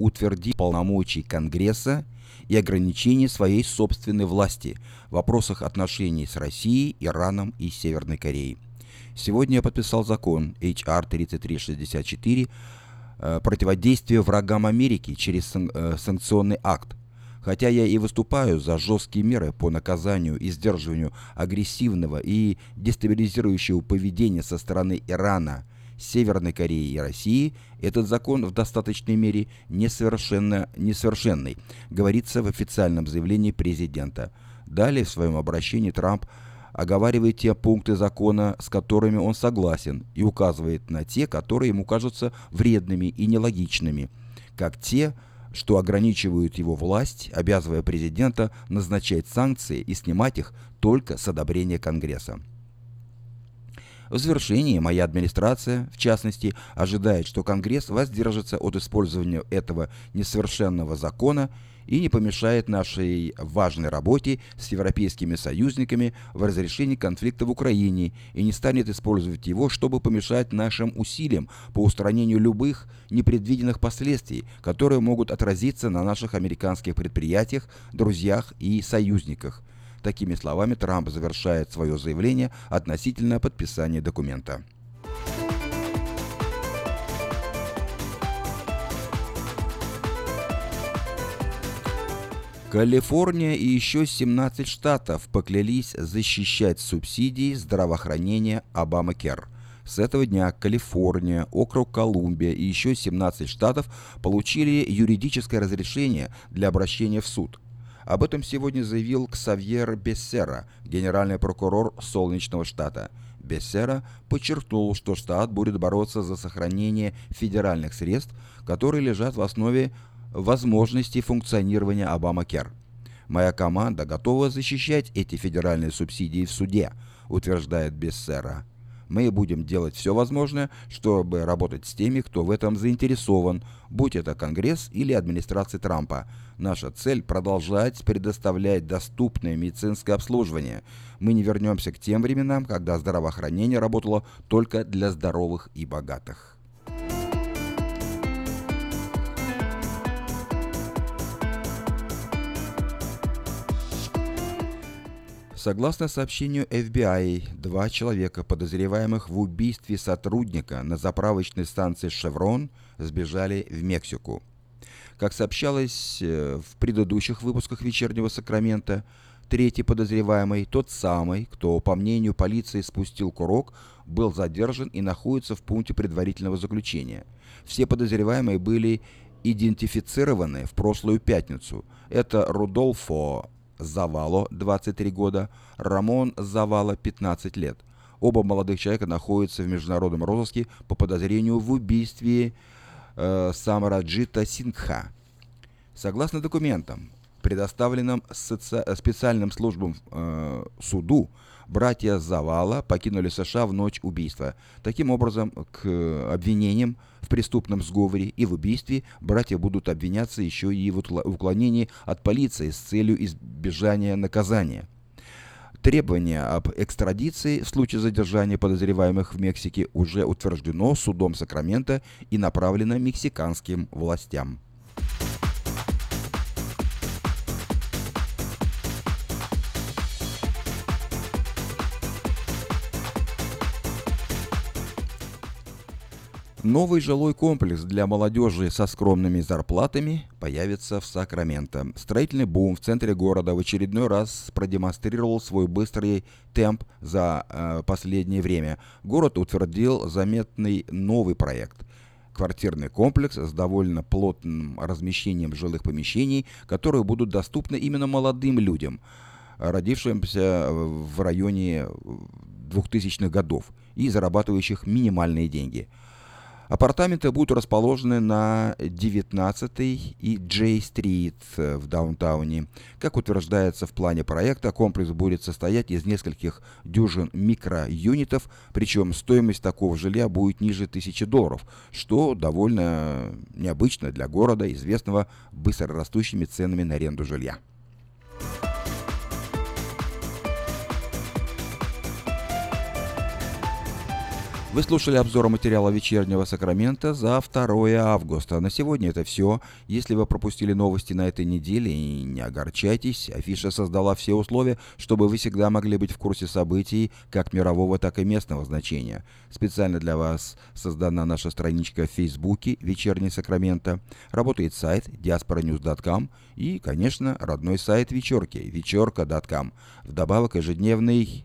утвердить полномочий Конгресса и ограничение своей собственной власти в вопросах отношений с Россией, Ираном и Северной Кореей. Сегодня я подписал закон HR 3364 э, противодействие врагам Америки через э, санкционный акт. Хотя я и выступаю за жесткие меры по наказанию и сдерживанию агрессивного и дестабилизирующего поведения со стороны Ирана, Северной Кореи и России, этот закон в достаточной мере несовершенно, несовершенный, говорится в официальном заявлении президента. Далее в своем обращении Трамп оговаривает те пункты закона, с которыми он согласен, и указывает на те, которые ему кажутся вредными и нелогичными, как те, что ограничивают его власть, обязывая президента назначать санкции и снимать их только с одобрения Конгресса. В завершении моя администрация, в частности, ожидает, что Конгресс воздержится от использования этого несовершенного закона и не помешает нашей важной работе с европейскими союзниками в разрешении конфликта в Украине и не станет использовать его, чтобы помешать нашим усилиям по устранению любых непредвиденных последствий, которые могут отразиться на наших американских предприятиях, друзьях и союзниках. Такими словами Трамп завершает свое заявление относительно подписания документа. Калифорния и еще 17 штатов поклялись защищать субсидии здравоохранения Обамакер. С этого дня Калифорния, округ Колумбия и еще 17 штатов получили юридическое разрешение для обращения в суд. Об этом сегодня заявил Ксавьер Бессера, генеральный прокурор Солнечного штата. Бессера подчеркнул, что штат будет бороться за сохранение федеральных средств, которые лежат в основе возможности функционирования Обама-Кер. Моя команда готова защищать эти федеральные субсидии в суде, утверждает Бессера. Мы будем делать все возможное, чтобы работать с теми, кто в этом заинтересован, будь это Конгресс или администрация Трампа. Наша цель – продолжать предоставлять доступное медицинское обслуживание. Мы не вернемся к тем временам, когда здравоохранение работало только для здоровых и богатых. Согласно сообщению FBI, два человека, подозреваемых в убийстве сотрудника на заправочной станции «Шеврон», сбежали в Мексику. Как сообщалось э, в предыдущих выпусках «Вечернего Сакрамента», третий подозреваемый, тот самый, кто, по мнению полиции, спустил курок, был задержан и находится в пункте предварительного заключения. Все подозреваемые были идентифицированы в прошлую пятницу. Это Рудолфо Завало, 23 года, Рамон Завало, 15 лет. Оба молодых человека находятся в международном розыске по подозрению в убийстве э, Самараджита Сингха. Согласно документам, предоставленным соци... специальным службам э, суду, братья Завала покинули США в ночь убийства. Таким образом, к обвинениям в преступном сговоре и в убийстве братья будут обвиняться еще и в уклонении от полиции с целью избежания наказания. Требование об экстрадиции в случае задержания подозреваемых в Мексике уже утверждено судом Сакрамента и направлено мексиканским властям. Новый жилой комплекс для молодежи со скромными зарплатами появится в Сакраменто. Строительный бум в центре города в очередной раз продемонстрировал свой быстрый темп за э, последнее время. Город утвердил заметный новый проект – квартирный комплекс с довольно плотным размещением жилых помещений, которые будут доступны именно молодым людям, родившимся в районе 2000-х годов и зарабатывающих минимальные деньги – Апартаменты будут расположены на 19 и Джей-стрит в даунтауне. Как утверждается в плане проекта, комплекс будет состоять из нескольких дюжин микроюнитов, причем стоимость такого жилья будет ниже 1000 долларов, что довольно необычно для города, известного быстро растущими ценами на аренду жилья. Вы слушали обзор материала вечернего Сакрамента за 2 августа. На сегодня это все. Если вы пропустили новости на этой неделе, не огорчайтесь. Афиша создала все условия, чтобы вы всегда могли быть в курсе событий как мирового, так и местного значения. Специально для вас создана наша страничка в Фейсбуке «Вечерний Сакрамента». Работает сайт diasporanews.com и, конечно, родной сайт вечерки вечерка.com. Вдобавок ежедневный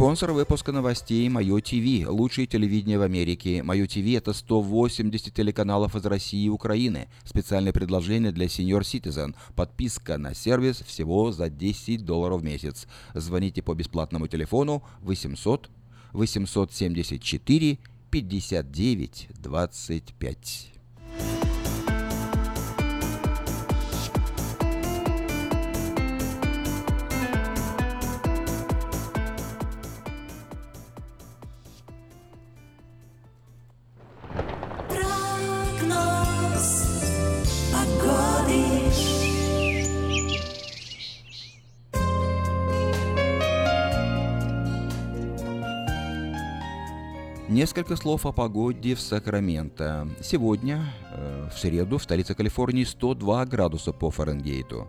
Спонсор выпуска новостей Мое ТВ, лучшее телевидение в Америке. Мое ТВ это 180 телеканалов из России и Украины. Специальное предложение для Senior Citizen. Подписка на сервис всего за 10 долларов в месяц. Звоните по бесплатному телефону 800 874 59 25. Несколько слов о погоде в Сакраменто. Сегодня, э, в среду, в столице Калифорнии 102 градуса по Фаренгейту.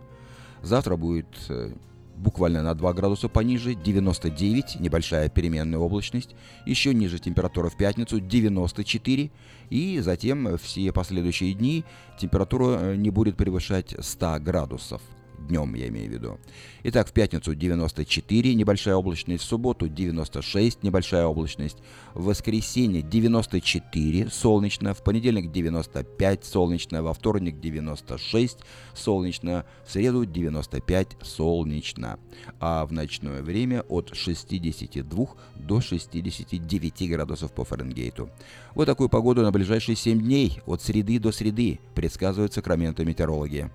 Завтра будет э, буквально на 2 градуса пониже, 99, небольшая переменная облачность. Еще ниже температура в пятницу 94. И затем все последующие дни температура э, не будет превышать 100 градусов днем я имею в виду. Итак, в пятницу 94, небольшая облачность, в субботу 96, небольшая облачность, в воскресенье 94, солнечно, в понедельник 95, солнечно, во вторник 96, солнечно, в среду 95, солнечно, а в ночное время от 62 до 69 градусов по Фаренгейту. Вот такую погоду на ближайшие 7 дней, от среды до среды, предсказывают Сакраменто метеорологи.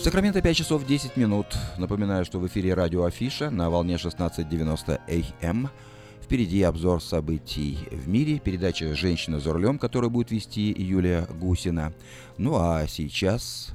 В Сакраменто 5 часов 10 минут. Напоминаю, что в эфире радио Афиша на волне 16.90 АМ. Впереди обзор событий в мире, передача «Женщина за рулем», которую будет вести Юлия Гусина. Ну а сейчас...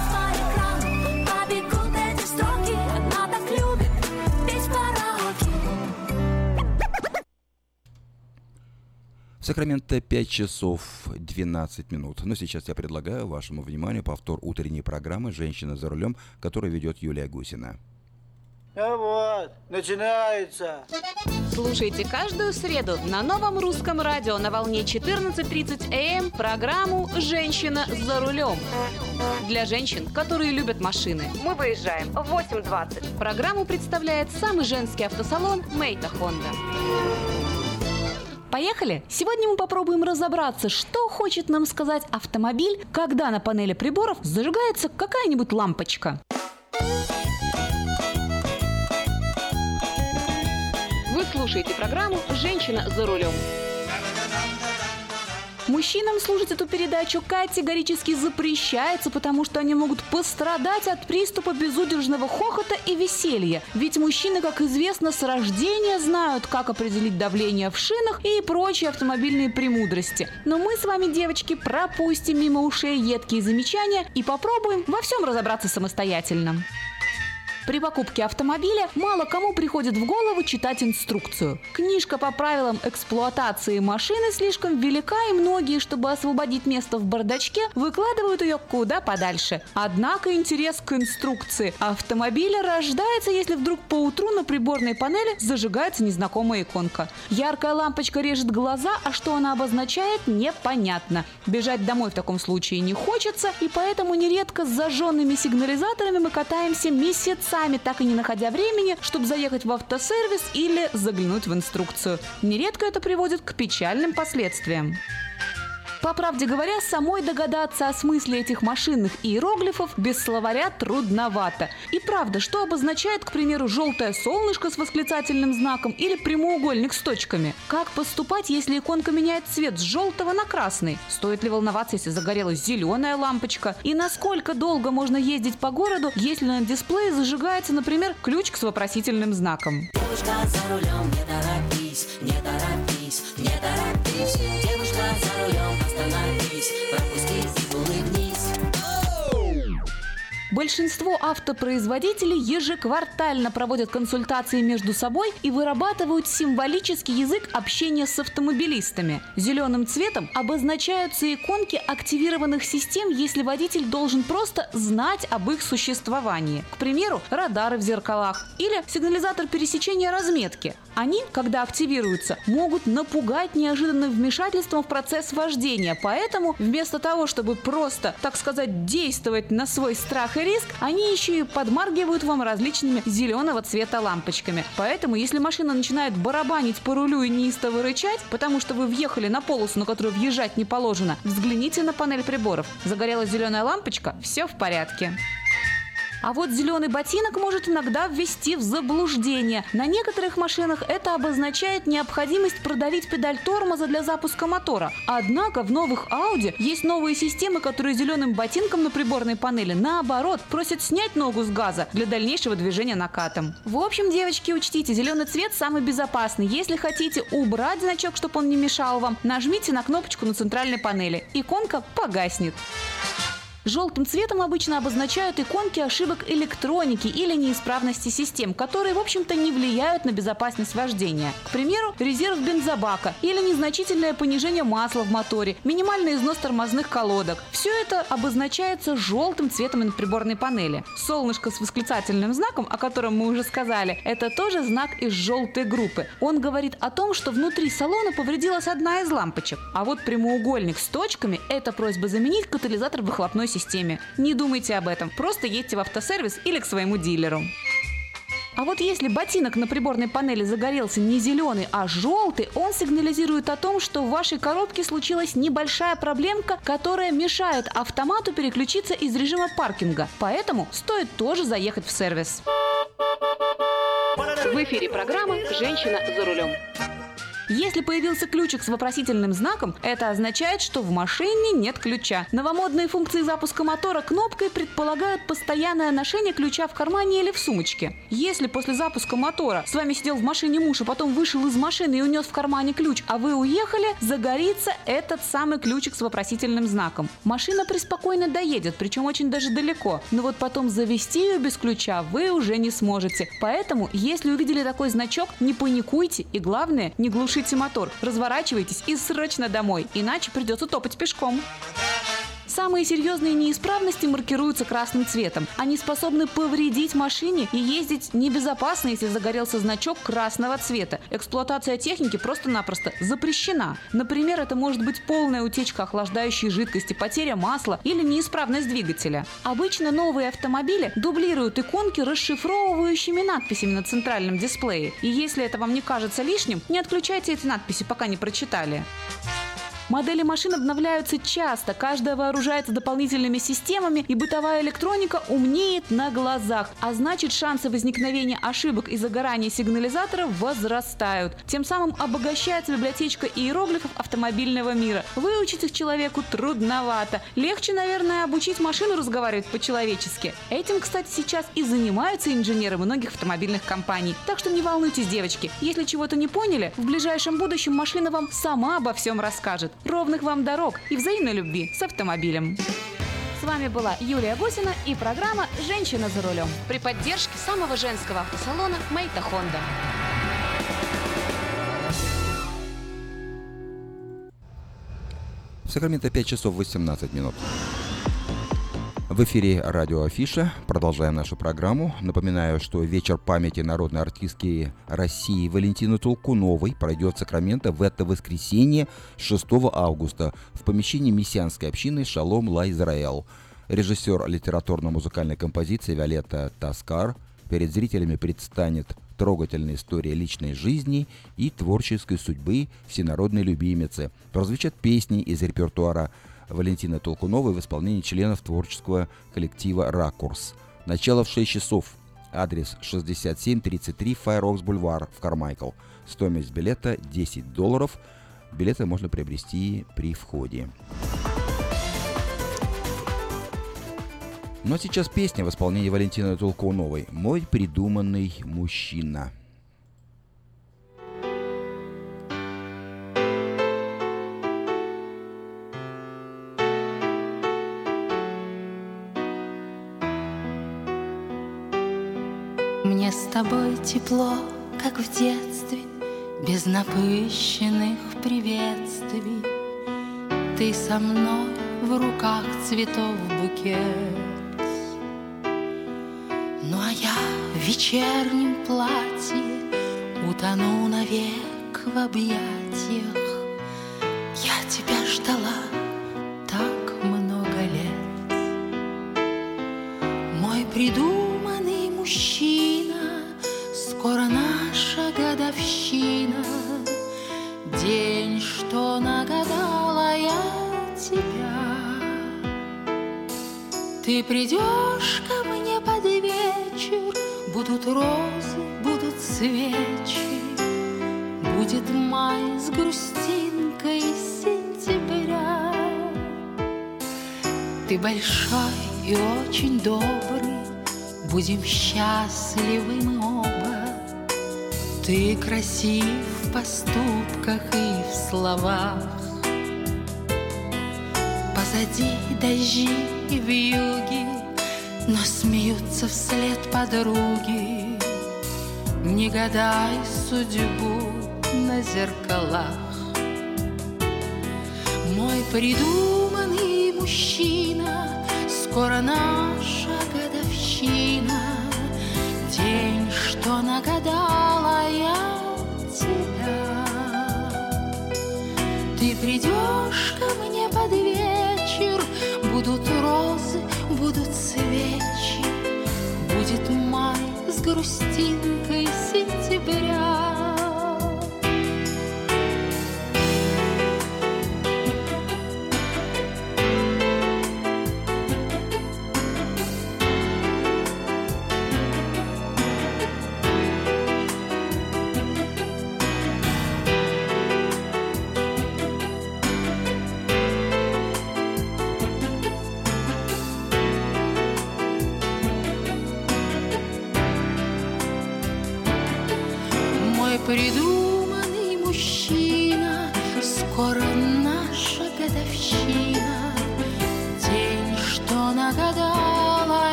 Сакраменто 5 часов 12 минут. Но сейчас я предлагаю вашему вниманию повтор утренней программы «Женщина за рулем», которую ведет Юлия Гусина. Ну вот, начинается. Слушайте каждую среду на новом русском радио на волне 14.30 АМ эм программу «Женщина за рулем». Для женщин, которые любят машины. Мы выезжаем в 8.20. Программу представляет самый женский автосалон «Мейта Хонда». Поехали! Сегодня мы попробуем разобраться, что хочет нам сказать автомобиль, когда на панели приборов зажигается какая-нибудь лампочка. Вы слушаете программу «Женщина за рулем». Мужчинам слушать эту передачу категорически запрещается, потому что они могут пострадать от приступа безудержного хохота и веселья. Ведь мужчины, как известно, с рождения знают, как определить давление в шинах и прочие автомобильные премудрости. Но мы с вами, девочки, пропустим мимо ушей едкие замечания и попробуем во всем разобраться самостоятельно. При покупке автомобиля мало кому приходит в голову читать инструкцию. Книжка по правилам эксплуатации машины слишком велика, и многие, чтобы освободить место в бардачке, выкладывают ее куда подальше. Однако интерес к инструкции автомобиля рождается, если вдруг по утру на приборной панели зажигается незнакомая иконка. Яркая лампочка режет глаза, а что она обозначает, непонятно. Бежать домой в таком случае не хочется, и поэтому нередко с зажженными сигнализаторами мы катаемся месяцами сами так и не находя времени, чтобы заехать в автосервис или заглянуть в инструкцию. Нередко это приводит к печальным последствиям. По правде говоря, самой догадаться о смысле этих машинных иероглифов без словаря трудновато. И правда, что обозначает, к примеру, желтое солнышко с восклицательным знаком или прямоугольник с точками? Как поступать, если иконка меняет цвет с желтого на красный? Стоит ли волноваться, если загорелась зеленая лампочка? И насколько долго можно ездить по городу, если на дисплее зажигается, например, ключ с вопросительным знаком? Девушка за рулем, не торопись, не торопись, не торопись Девушка за рулем, остановись, пропусти Большинство автопроизводителей ежеквартально проводят консультации между собой и вырабатывают символический язык общения с автомобилистами. Зеленым цветом обозначаются иконки активированных систем, если водитель должен просто знать об их существовании. К примеру, радары в зеркалах или сигнализатор пересечения разметки. Они, когда активируются, могут напугать неожиданным вмешательством в процесс вождения. Поэтому вместо того, чтобы просто, так сказать, действовать на свой страх и риск, они еще и подмаргивают вам различными зеленого цвета лампочками. Поэтому, если машина начинает барабанить по рулю и неистово рычать, потому что вы въехали на полосу, на которую въезжать не положено, взгляните на панель приборов. Загорелась зеленая лампочка, все в порядке. А вот зеленый ботинок может иногда ввести в заблуждение. На некоторых машинах это обозначает необходимость продавить педаль тормоза для запуска мотора. Однако в новых Audi есть новые системы, которые зеленым ботинком на приборной панели наоборот просят снять ногу с газа для дальнейшего движения накатом. В общем, девочки, учтите, зеленый цвет самый безопасный. Если хотите убрать значок, чтобы он не мешал вам, нажмите на кнопочку на центральной панели. Иконка погаснет. Желтым цветом обычно обозначают иконки ошибок электроники или неисправности систем, которые, в общем-то, не влияют на безопасность вождения. К примеру, резерв бензобака или незначительное понижение масла в моторе, минимальный износ тормозных колодок. Все это обозначается желтым цветом на приборной панели. Солнышко с восклицательным знаком, о котором мы уже сказали, это тоже знак из желтой группы. Он говорит о том, что внутри салона повредилась одна из лампочек. А вот прямоугольник с точками – это просьба заменить катализатор выхлопной системе. Не думайте об этом, просто едьте в автосервис или к своему дилеру. А вот если ботинок на приборной панели загорелся не зеленый, а желтый, он сигнализирует о том, что в вашей коробке случилась небольшая проблемка, которая мешает автомату переключиться из режима паркинга. Поэтому стоит тоже заехать в сервис. В эфире программа «Женщина за рулем». Если появился ключик с вопросительным знаком, это означает, что в машине нет ключа. Новомодные функции запуска мотора кнопкой предполагают постоянное ношение ключа в кармане или в сумочке. Если после запуска мотора с вами сидел в машине муж, а потом вышел из машины и унес в кармане ключ, а вы уехали, загорится этот самый ключик с вопросительным знаком. Машина преспокойно доедет, причем очень даже далеко. Но вот потом завести ее без ключа вы уже не сможете. Поэтому, если увидели такой значок, не паникуйте и главное, не глушите мотор, разворачивайтесь и срочно домой, иначе придется топать пешком. Самые серьезные неисправности маркируются красным цветом. Они способны повредить машине и ездить небезопасно, если загорелся значок красного цвета. Эксплуатация техники просто-напросто запрещена. Например, это может быть полная утечка охлаждающей жидкости, потеря масла или неисправность двигателя. Обычно новые автомобили дублируют иконки расшифровывающими надписями на центральном дисплее. И если это вам не кажется лишним, не отключайте эти надписи, пока не прочитали. Модели машин обновляются часто, каждая вооружается дополнительными системами, и бытовая электроника умнеет на глазах. А значит, шансы возникновения ошибок и загорания сигнализатора возрастают. Тем самым обогащается библиотечка иероглифов автомобильного мира. Выучить их человеку трудновато. Легче, наверное, обучить машину разговаривать по-человечески. Этим, кстати, сейчас и занимаются инженеры многих автомобильных компаний. Так что не волнуйтесь, девочки. Если чего-то не поняли, в ближайшем будущем машина вам сама обо всем расскажет. Ровных вам дорог и взаимной любви с автомобилем. С вами была Юлия Гусина и программа «Женщина за рулем» при поддержке самого женского автосалона «Мейта Хонда». В Сакраменто 5 часов 18 минут. В эфире радио Афиша. Продолжаем нашу программу. Напоминаю, что вечер памяти народной артистки России Валентины Толкуновой пройдет в Сакраменто в это воскресенье 6 августа в помещении мессианской общины Шалом Ла Израэл. Режиссер литературно-музыкальной композиции Виолетта Таскар перед зрителями предстанет трогательная история личной жизни и творческой судьбы всенародной любимицы. Прозвучат песни из репертуара Валентины Толкуновой в исполнении членов творческого коллектива «Ракурс». Начало в 6 часов. Адрес 6733 Файрокс Бульвар в Кармайкл. Стоимость билета 10 долларов. Билеты можно приобрести при входе. Но сейчас песня в исполнении Валентины Толкуновой «Мой придуманный мужчина». Тобой тепло, как в детстве, Без напыщенных приветствий. Ты со мной в руках цветов букет. Ну а я в вечернем платье Утону навек в объятиях. Я тебя ждала придешь ко мне под вечер, Будут розы, будут свечи, Будет май с грустинкой сентября. Ты большой и очень добрый, Будем счастливы мы оба. Ты красив в поступках и в словах. Позади дожди и вьюги, Но смеются вслед подруги. Не гадай судьбу на зеркалах. Мой придуманный мужчина, Скоро наша годовщина, День, что нагадала я тебя. Ты придешь ко мне под Будут розы, будут свечи, Будет май с грустинкой сентября.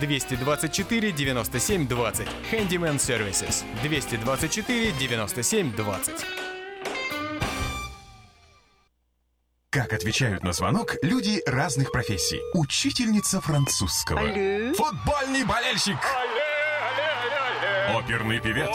224 97 20. Handyman Services. 224 97 20. Как отвечают на звонок люди разных профессий. Учительница французского. Алле. Футбольный болельщик. Оперный певец.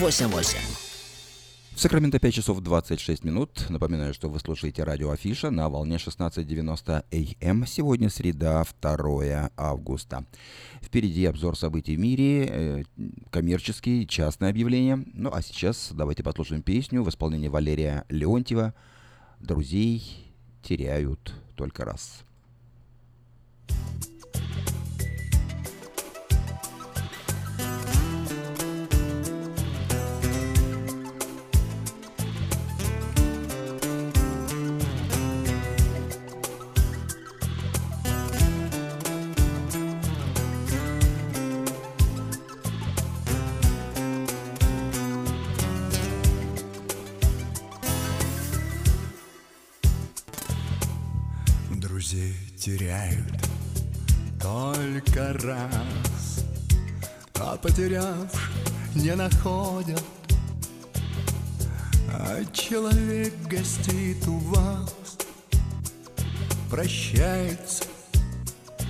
88. В Сакраменто 5 часов 26 минут. Напоминаю, что вы слушаете радио Афиша на волне 16.90 АМ. Сегодня среда, 2 августа. Впереди обзор событий в мире, э, коммерческие, частные объявления. Ну а сейчас давайте послушаем песню в исполнении Валерия Леонтьева «Друзей теряют только раз». Друзей только раз, а потерявших не находят. А человек гостит у вас, прощается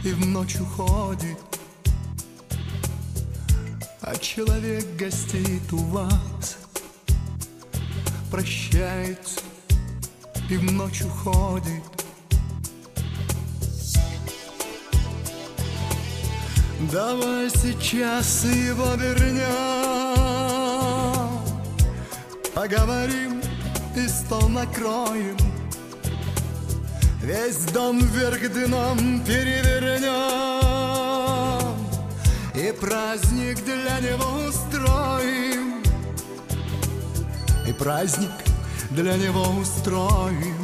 и в ночь уходит. А человек гостит у вас, прощается и в ночь уходит. Давай сейчас его вернем, поговорим и стол накроем. Весь дом вверх дном перевернем. И праздник для него устроим. И праздник для него устроим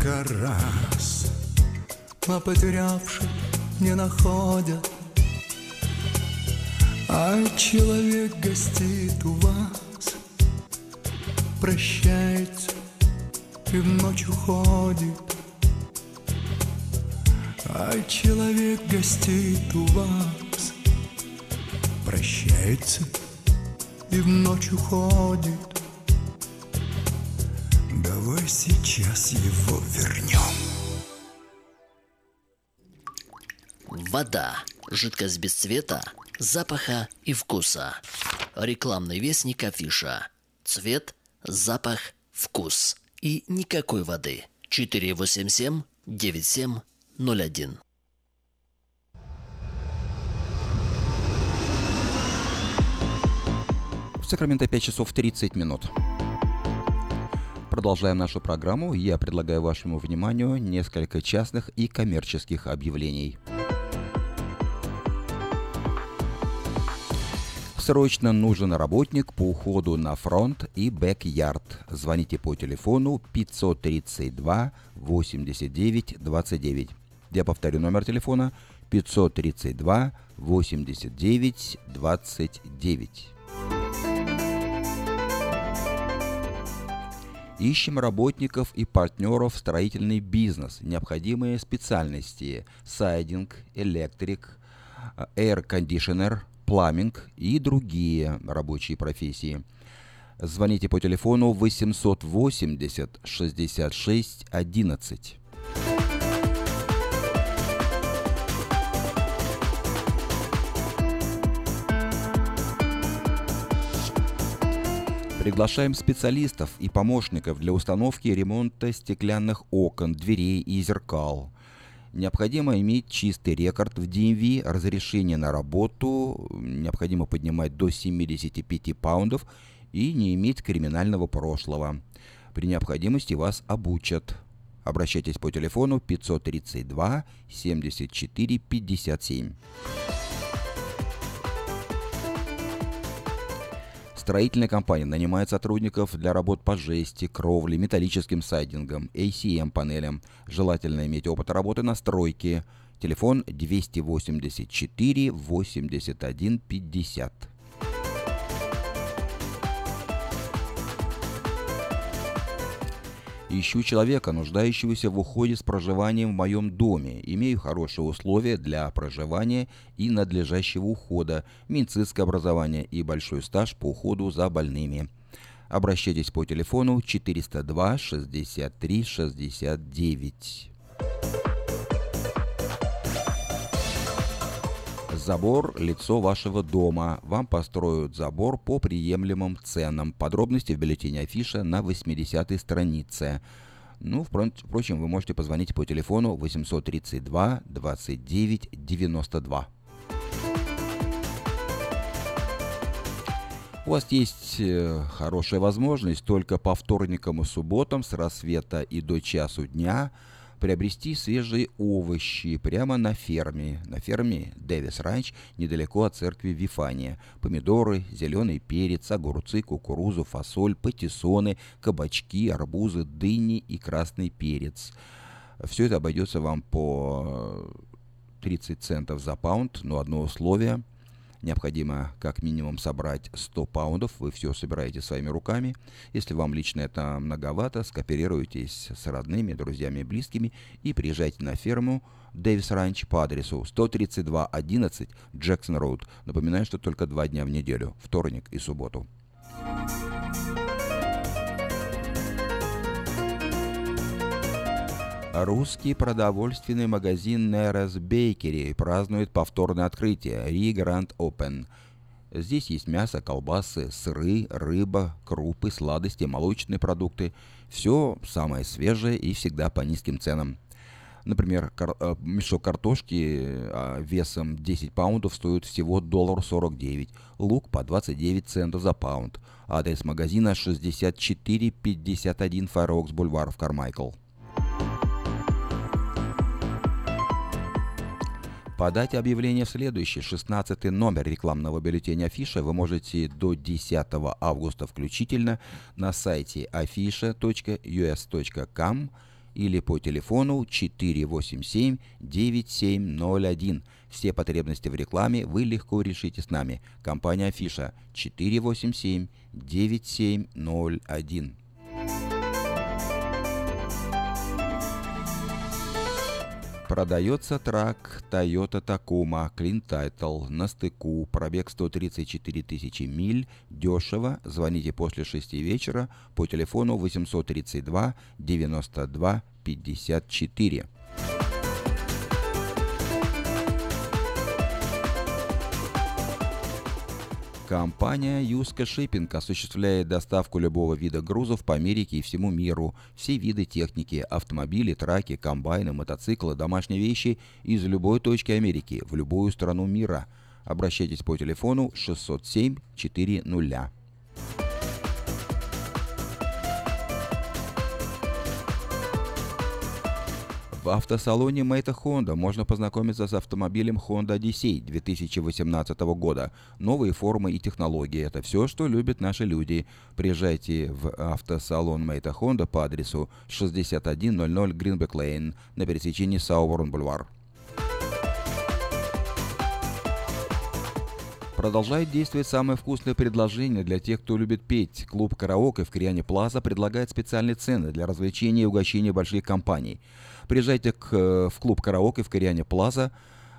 только раз, а потерявших не находят. А человек гостит у вас, прощается и в ночь уходит. А человек гостит у вас, прощается и в ночь уходит. Давай сейчас его вернем. Вода. Жидкость без цвета, запаха и вкуса. Рекламный вестник афиша. Цвет, запах, вкус. И никакой воды. 487 9701. В Сакраменто 5 часов 30 минут. Продолжаем нашу программу. Я предлагаю вашему вниманию несколько частных и коммерческих объявлений. Срочно нужен работник по уходу на фронт и бэк-ярд. Звоните по телефону 532 89 29. Я повторю номер телефона 532 89 29. Ищем работников и партнеров в строительный бизнес. Необходимые специальности – сайдинг, электрик, air conditioner, пламинг и другие рабочие профессии. Звоните по телефону 880 66 11. Приглашаем специалистов и помощников для установки и ремонта стеклянных окон, дверей и зеркал. Необходимо иметь чистый рекорд в DMV, разрешение на работу, необходимо поднимать до 75 паундов и не иметь криминального прошлого. При необходимости вас обучат. Обращайтесь по телефону 532 74 57. Строительная компания нанимает сотрудников для работ по жести, кровле, металлическим сайдингам, ACM-панелям. Желательно иметь опыт работы на стройке. Телефон 284 81 50. Ищу человека, нуждающегося в уходе с проживанием в моем доме. Имею хорошие условия для проживания и надлежащего ухода, медицинское образование и большой стаж по уходу за больными. Обращайтесь по телефону 402 63 69. Забор – лицо вашего дома. Вам построят забор по приемлемым ценам. Подробности в бюллетене афиша на 80-й странице. Ну, впрочем, вы можете позвонить по телефону 832 29 92. У вас есть э, хорошая возможность только по вторникам и субботам с рассвета и до часу дня – приобрести свежие овощи прямо на ферме, на ферме Дэвис Ранч, недалеко от церкви Вифания. Помидоры, зеленый перец, огурцы, кукурузу, фасоль, патиссоны, кабачки, арбузы, дыни и красный перец. Все это обойдется вам по 30 центов за паунд, но одно условие – Необходимо как минимум собрать 100 паундов, вы все собираете своими руками. Если вам лично это многовато, скооперируйтесь с родными, друзьями близкими и приезжайте на ферму Дэвис Ранч по адресу 13211 Джексон Роуд. Напоминаю, что только два дня в неделю, вторник и субботу. Русский продовольственный магазин Нерес Бейкери празднует повторное открытие Ри Гранд Open. Здесь есть мясо, колбасы, сыры, рыба, крупы, сладости, молочные продукты. Все самое свежее и всегда по низким ценам. Например, кар- э, мешок картошки э, весом 10 паундов стоит всего доллар 49, лук по 29 центов за паунд. Адрес магазина 6451 Файрокс Бульвар в Кармайкл. Подать объявление в следующий, 16 номер рекламного бюллетеня Афиша вы можете до 10 августа включительно на сайте afisha.us.com или по телефону 487-9701. Все потребности в рекламе вы легко решите с нами. Компания Афиша 487-9701. Продается трак Toyota Tacoma Clean Title на стыку, пробег 134 тысячи миль, дешево, звоните после 6 вечера по телефону 832 92 54. Компания Юска Шиппинг осуществляет доставку любого вида грузов по Америке и всему миру. Все виды техники, автомобили, траки, комбайны, мотоциклы, домашние вещи из любой точки Америки в любую страну мира. Обращайтесь по телефону 607 400. В автосалоне Мэйта Honda можно познакомиться с автомобилем Honda Odyssey 2018 года. Новые формы и технологии – это все, что любят наши люди. Приезжайте в автосалон Мэйта Honda по адресу 6100 Greenback Lane на пересечении Сауборн Бульвар. Продолжает действовать самое вкусное предложение для тех, кто любит петь. Клуб «Караоке» в Кориане Плаза предлагает специальные цены для развлечения и угощения больших компаний. Приезжайте к, в клуб «Караоке» в Кориане Плаза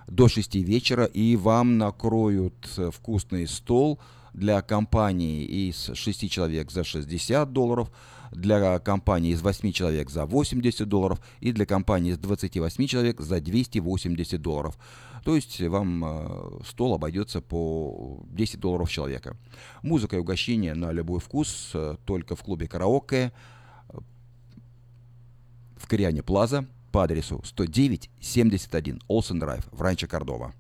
до 6 вечера, и вам накроют вкусный стол для компании из 6 человек за 60 долларов, для компании из 8 человек за 80 долларов и для компании из 28 человек за 280 долларов. То есть вам э, стол обойдется по 10 долларов человека. Музыка и угощение на любой вкус э, только в клубе караоке э, в Кориане Плаза по адресу 109-71 Олсен Драйв в Ранчо Кордова.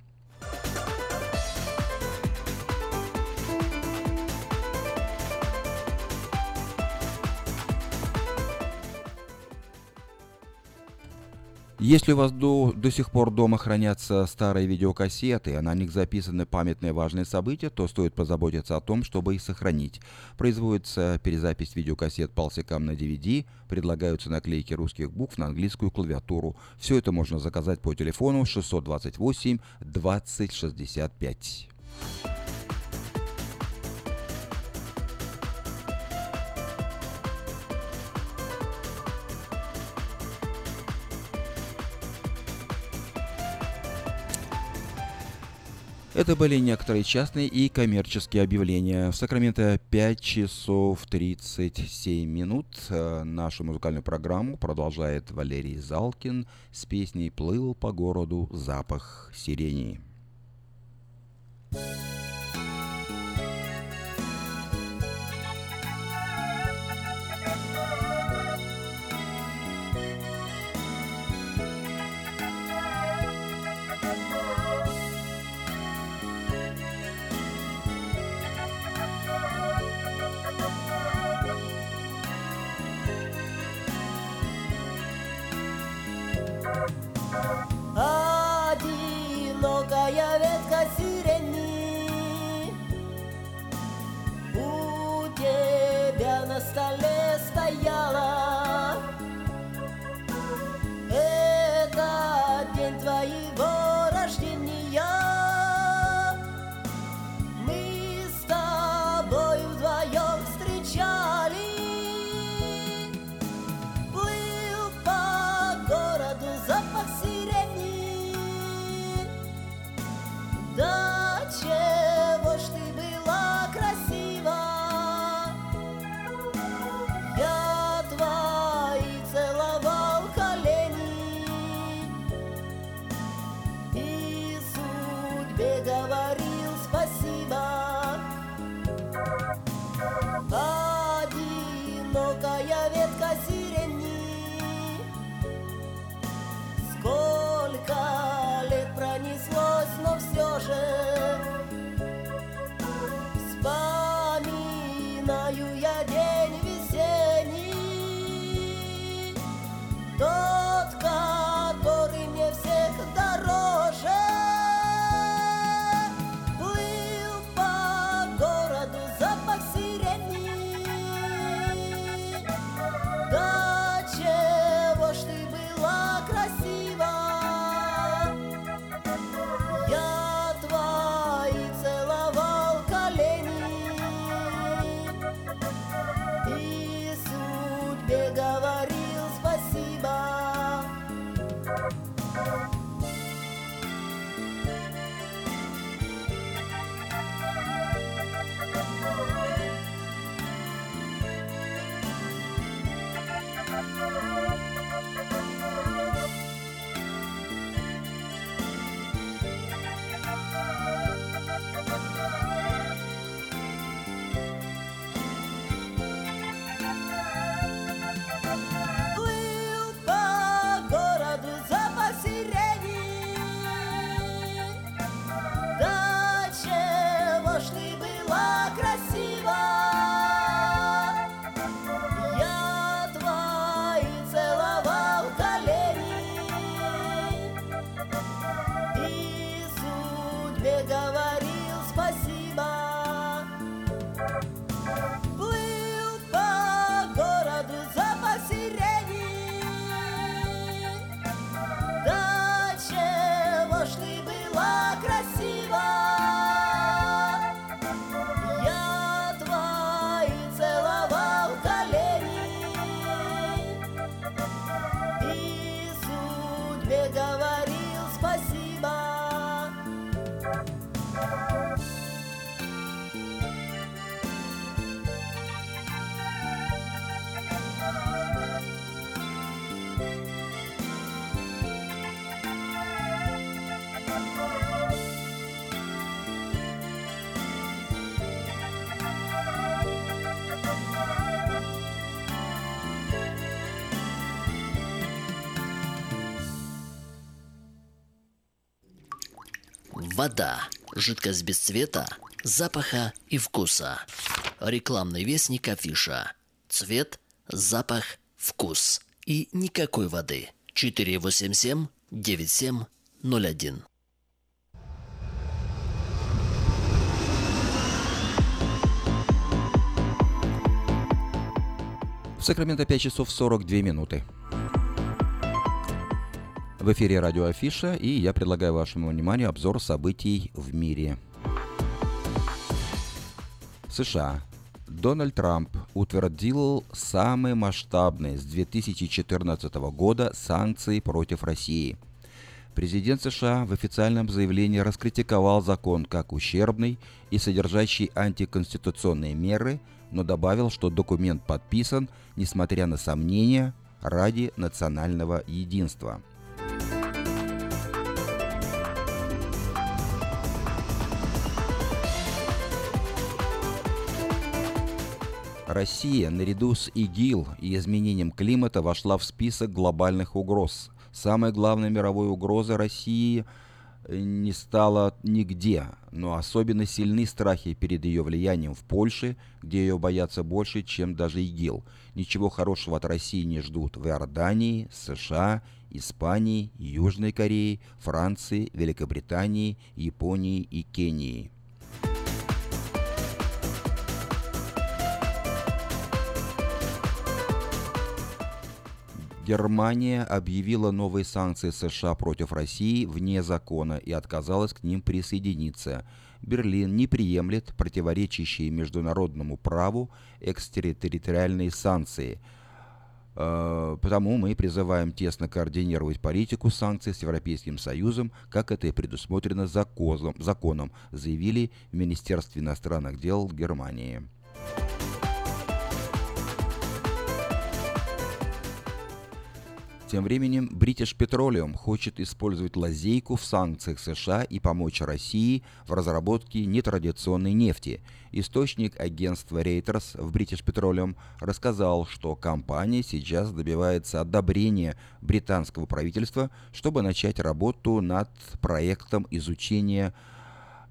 Если у вас до, до сих пор дома хранятся старые видеокассеты, а на них записаны памятные важные события, то стоит позаботиться о том, чтобы их сохранить. Производится перезапись видеокассет полсекам на DVD, предлагаются наклейки русских букв на английскую клавиатуру. Все это можно заказать по телефону 628 2065. Это были некоторые частные и коммерческие объявления. В Сакраменто 5 часов 37 минут. Э, нашу музыкальную программу продолжает Валерий Залкин с песней «Плыл по городу запах сирени». Одинокая Вода. Жидкость без цвета, запаха и вкуса. Рекламный вестник афиша. Цвет, запах, вкус. И никакой воды. 487 9701. В Сакраменто 5 часов 42 минуты. В эфире радио Афиша, и я предлагаю вашему вниманию обзор событий в мире. США. Дональд Трамп утвердил самые масштабные с 2014 года санкции против России. Президент США в официальном заявлении раскритиковал закон как ущербный и содержащий антиконституционные меры, но добавил, что документ подписан, несмотря на сомнения, ради национального единства – Россия наряду с ИГИЛ и изменением климата вошла в список глобальных угроз. Самой главной мировой угрозой России э, не стало нигде, но особенно сильны страхи перед ее влиянием в Польше, где ее боятся больше, чем даже ИГИЛ. Ничего хорошего от России не ждут в Иордании, США, Испании, Южной Корее, Франции, Великобритании, Японии и Кении. Германия объявила новые санкции США против России вне закона и отказалась к ним присоединиться. Берлин не приемлет противоречащие международному праву экстерриториальные санкции. Э, потому мы призываем тесно координировать политику санкций с Европейским Союзом, как это и предусмотрено законом, заявили в Министерстве иностранных дел Германии. Тем временем British Petroleum хочет использовать лазейку в санкциях США и помочь России в разработке нетрадиционной нефти. Источник агентства Reuters в British Petroleum рассказал, что компания сейчас добивается одобрения британского правительства, чтобы начать работу над проектом изучения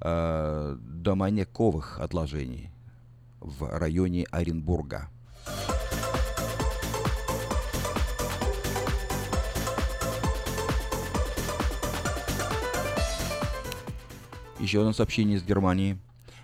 э, доманековых отложений в районе Оренбурга. Еще одно сообщение из Германии.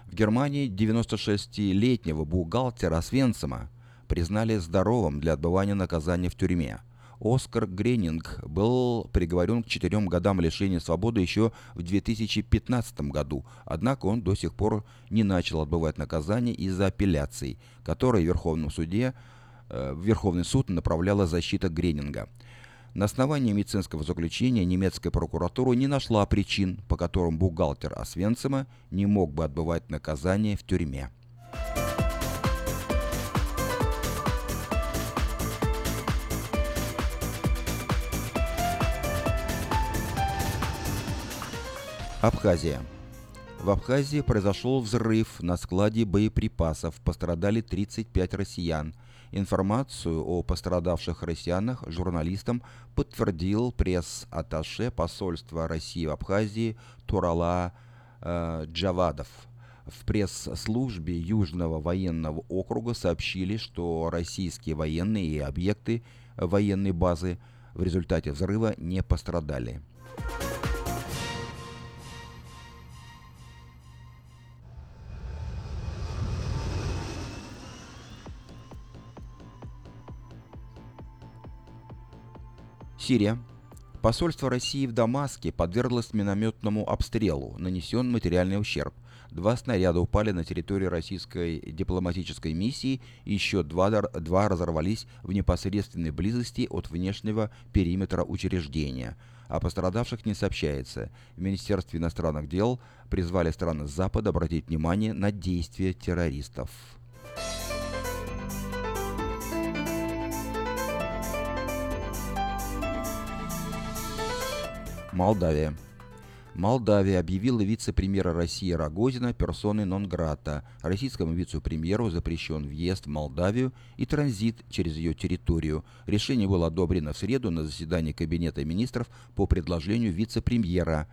В Германии 96-летнего бухгалтера Свенсома признали здоровым для отбывания наказания в тюрьме. Оскар Гренинг был приговорен к четырем годам лишения свободы еще в 2015 году, однако он до сих пор не начал отбывать наказание из-за апелляций, которые в Верховном суде, э, в Верховный суд направляла защита Гренинга – на основании медицинского заключения немецкая прокуратура не нашла причин, по которым бухгалтер Освенцима не мог бы отбывать наказание в тюрьме. Абхазия. В Абхазии произошел взрыв на складе боеприпасов. Пострадали 35 россиян – Информацию о пострадавших россиянах журналистам подтвердил пресс-атташе посольства России в Абхазии Турала э, Джавадов. В пресс-службе Южного военного округа сообщили, что российские военные и объекты военной базы в результате взрыва не пострадали. Сирия. Посольство России в Дамаске подверглось минометному обстрелу, нанесен материальный ущерб. Два снаряда упали на территорию российской дипломатической миссии, еще два, два разорвались в непосредственной близости от внешнего периметра учреждения. О пострадавших не сообщается. В Министерстве иностранных дел призвали страны Запада обратить внимание на действия террористов. Молдавия. Молдавия объявила вице-премьера России Рогозина персоной нон-грата. Российскому вице-премьеру запрещен въезд в Молдавию и транзит через ее территорию. Решение было одобрено в среду на заседании Кабинета министров по предложению вице-премьера,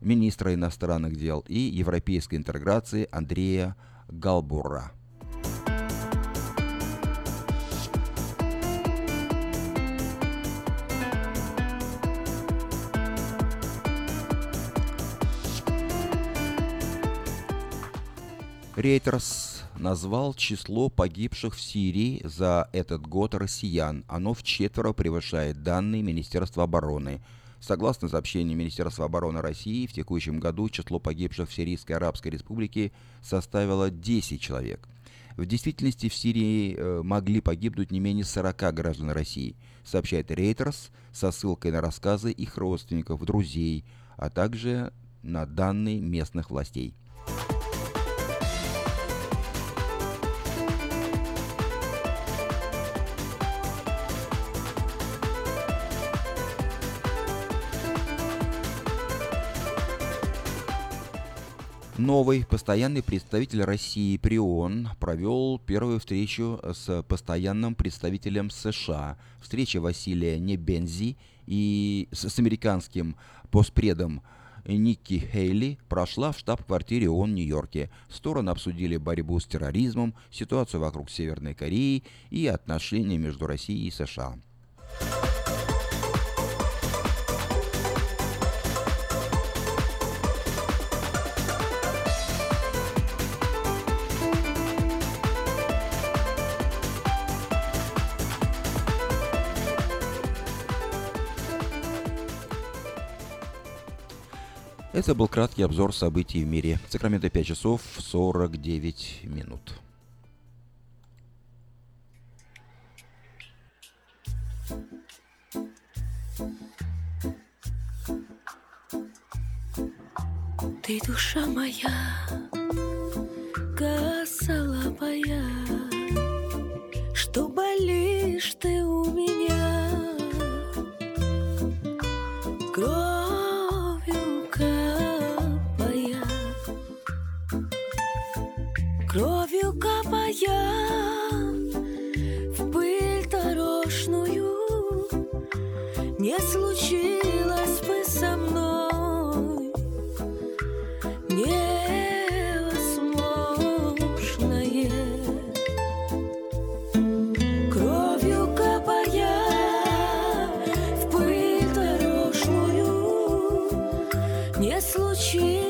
министра иностранных дел и европейской интеграции Андрея Галбура. Рейтерс назвал число погибших в Сирии за этот год россиян. Оно в четверо превышает данные Министерства обороны. Согласно сообщению Министерства обороны России, в текущем году число погибших в Сирийской Арабской Республике составило 10 человек. В действительности в Сирии э, могли погибнуть не менее 40 граждан России, сообщает Рейтерс со ссылкой на рассказы их родственников, друзей, а также на данные местных властей. Новый постоянный представитель России при ООН провел первую встречу с постоянным представителем США. Встреча Василия Небензи и с, с американским постпредом Никки Хейли прошла в штаб-квартире ООН в Нью-Йорке. Стороны обсудили борьбу с терроризмом, ситуацию вокруг Северной Кореи и отношения между Россией и США. Это был краткий обзор событий в мире. Сакраменто 5 часов 49 минут. Ты душа моя, косолапая, Что болишь ты у меня Кровью капая В пыль дорожную. Не случилось бы со мной невозможное. Кровью капая в пыль дорожную. Не случилось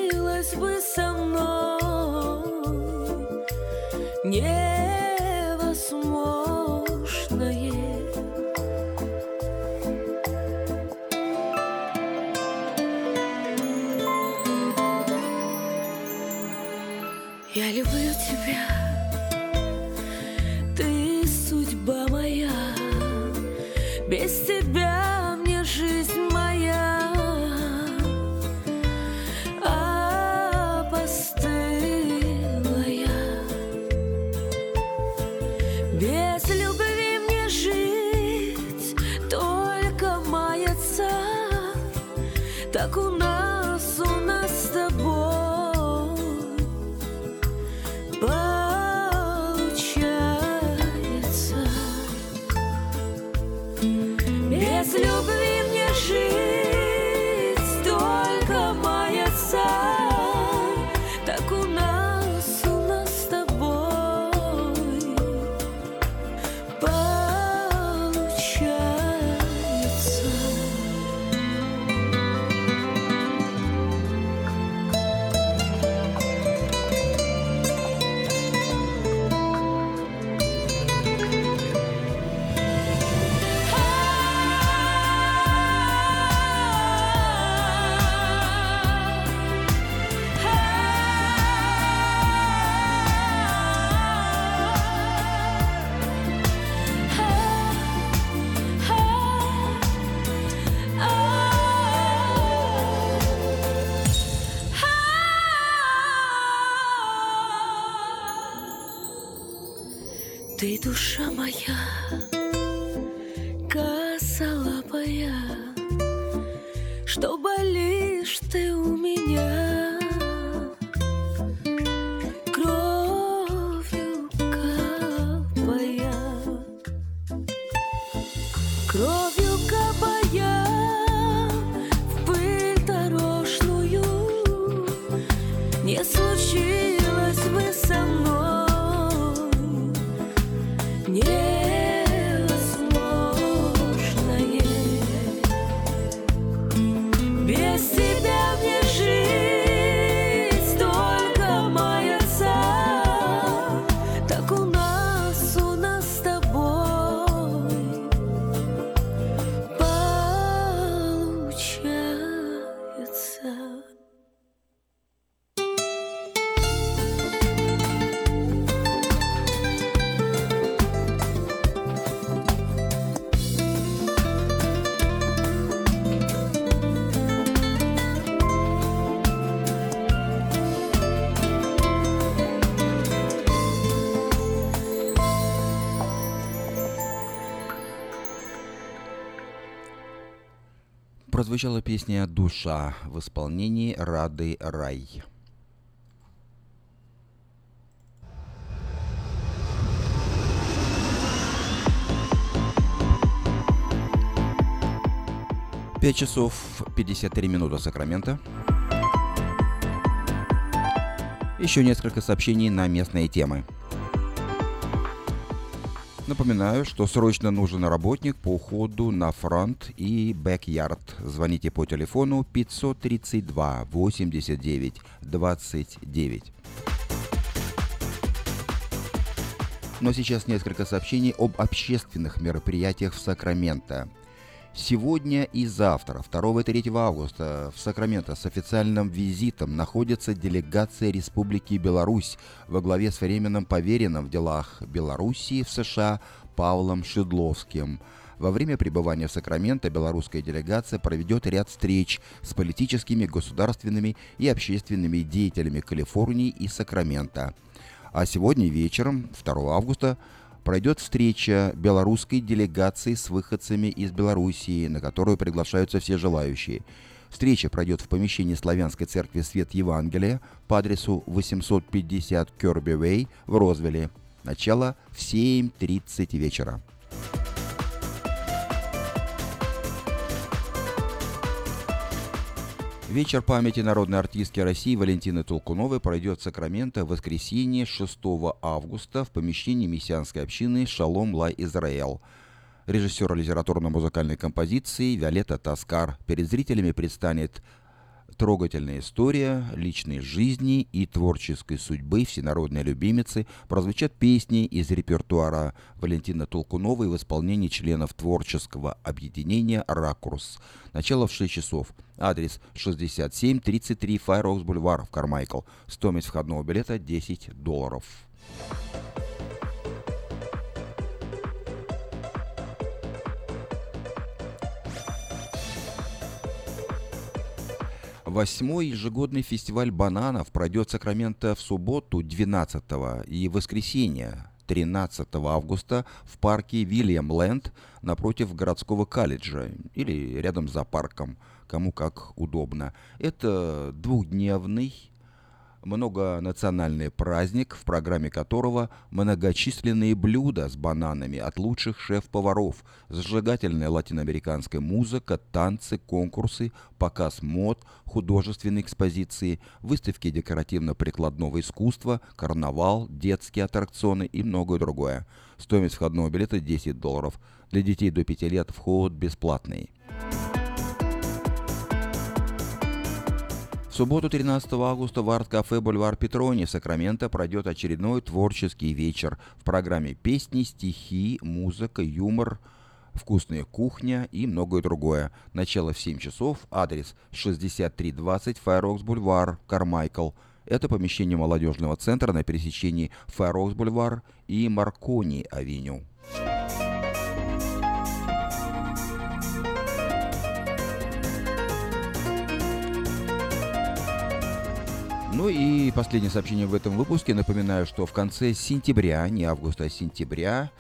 так у нас, Ты душа моя, Прозвучала песня «Душа» в исполнении Рады Рай. Пять часов 53 минуты Сакрамента. Еще несколько сообщений на местные темы. Напоминаю, что срочно нужен работник по уходу на фронт и бэк-ярд. Звоните по телефону 532 89 29. Но сейчас несколько сообщений об общественных мероприятиях в Сакраменто. Сегодня и завтра, 2 и 3 августа, в Сакраменто с официальным визитом находится делегация Республики Беларусь во главе с временным поверенным в делах Белоруссии в США Павлом Шедловским. Во время пребывания в Сакраменто белорусская делегация проведет ряд встреч с политическими, государственными и общественными деятелями Калифорнии и Сакрамента. А сегодня вечером, 2 августа, пройдет встреча белорусской делегации с выходцами из Белоруссии, на которую приглашаются все желающие. Встреча пройдет в помещении Славянской церкви Свет Евангелия по адресу 850 Керби Вей в Розвилле. Начало в 7.30 вечера. Вечер памяти народной артистки России Валентины Толкуновой пройдет в Сакраменто в воскресенье 6 августа в помещении мессианской общины Шалом Лай Израэл. Режиссер литературно-музыкальной композиции Виолетта Таскар перед зрителями предстанет трогательная история личной жизни и творческой судьбы всенародной любимицы прозвучат песни из репертуара Валентины Толкуновой в исполнении членов творческого объединения «Ракурс». Начало в 6 часов. Адрес 6733 Файрокс Бульвар в Кармайкл. Стоимость входного билета 10 долларов. Восьмой ежегодный фестиваль бананов пройдет в Сакраменто в субботу 12 и воскресенье 13 августа в парке Вильям Ленд напротив городского колледжа или рядом за парком, кому как удобно. Это двухдневный многонациональный праздник, в программе которого многочисленные блюда с бананами от лучших шеф-поваров, зажигательная латиноамериканская музыка, танцы, конкурсы, показ мод, художественные экспозиции, выставки декоративно-прикладного искусства, карнавал, детские аттракционы и многое другое. Стоимость входного билета 10 долларов. Для детей до 5 лет вход бесплатный. В субботу 13 августа в арт-кафе «Бульвар Петрони» в Сакраменто пройдет очередной творческий вечер в программе песни, стихи, музыка, юмор, вкусная кухня и многое другое. Начало в 7 часов, адрес 6320 Fair Oaks Бульвар, Кармайкл. Это помещение молодежного центра на пересечении Fair Oaks Бульвар и Маркони Авеню. Ну и последнее сообщение в этом выпуске. Напоминаю, что в конце сентября, не августа, а сентября,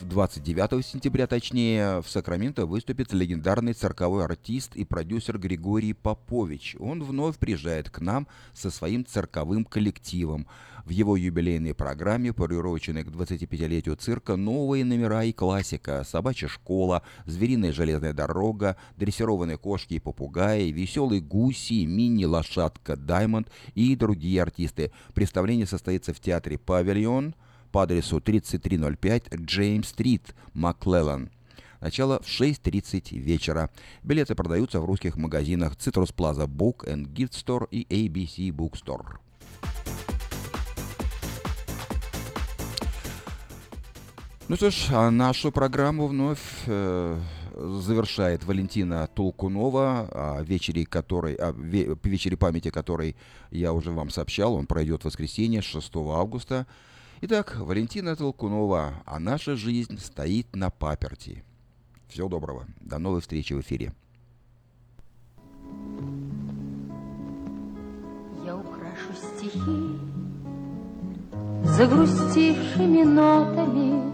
29 э, сентября, точнее, в Сакраменто выступит легендарный цирковой артист и продюсер Григорий Попович. Он вновь приезжает к нам со своим цирковым коллективом. В его юбилейной программе, приуроченной к 25-летию цирка, новые номера и классика, собачья школа, звериная железная дорога, дрессированные кошки и попугаи, веселые гуси, мини-лошадка Даймонд и другие артисты. Представление состоится в театре «Павильон», по адресу 3305 Джеймс-стрит, Маклеллан. Начало в 6.30 вечера. Билеты продаются в русских магазинах Citrus Plaza Book and Gift Store и ABC Bookstore. Ну что ж, а нашу программу вновь э, завершает Валентина Толкунова, о вечере, которой, о ве, вечере памяти которой я уже вам сообщал. Он пройдет в воскресенье 6 августа. Итак, Валентина Толкунова, а наша жизнь стоит на паперти. Всего доброго. До новой встречи в эфире. Я украшу стихи загрустившими нотами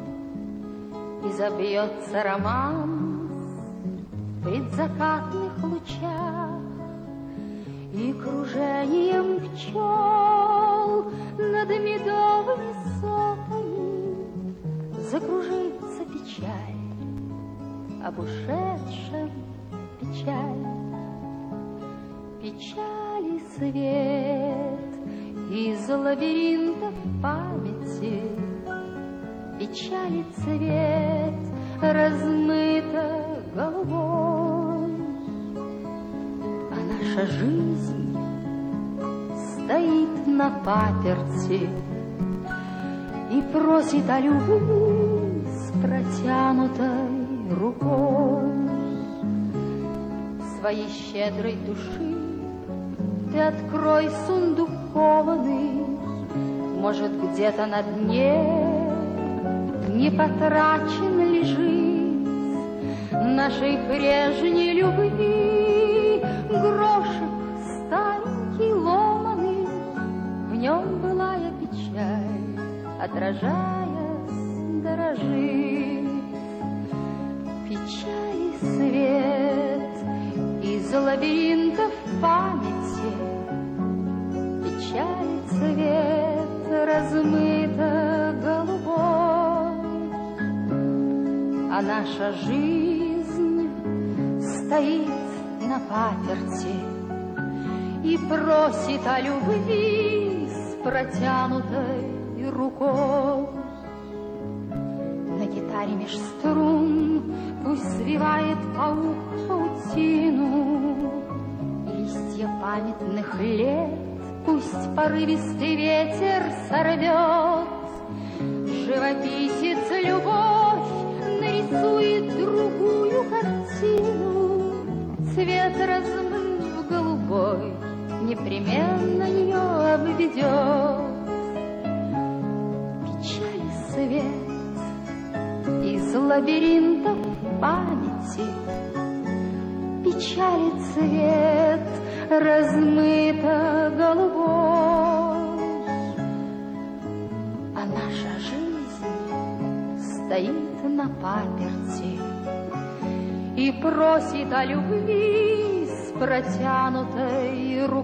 И забьется роман в предзакатных лучах И кружением пчел над медовыми сотами Закружится печаль, об ушедшем печаль. Печали свет из лабиринтов памяти Печали цвет размыто голубой наша жизнь стоит на паперти И просит о любви с протянутой рукой. Своей щедрой души ты открой сундук кованый, Может, где-то на дне не потрачен лежит. Нашей прежней любви Грошек старенький ломаный, В нем былая печаль, отражаясь, дорожит. Печали свет из лабиринтов памяти. Печали цвет размыто голубой. А наша жизнь стоит на паперти И просит о любви с протянутой рукой На гитаре меж струн пусть свивает паук паутину листья памятных лет Пусть порывистый ветер сорвет, Живописец любовь нарисует другую картину. Цвет размыв голубой непременно ее обведет. Печали свет из лабиринтов памяти, Печали цвет размыто голубой, А наша жизнь стоит на паперти И просит о любви с протянутой рукой.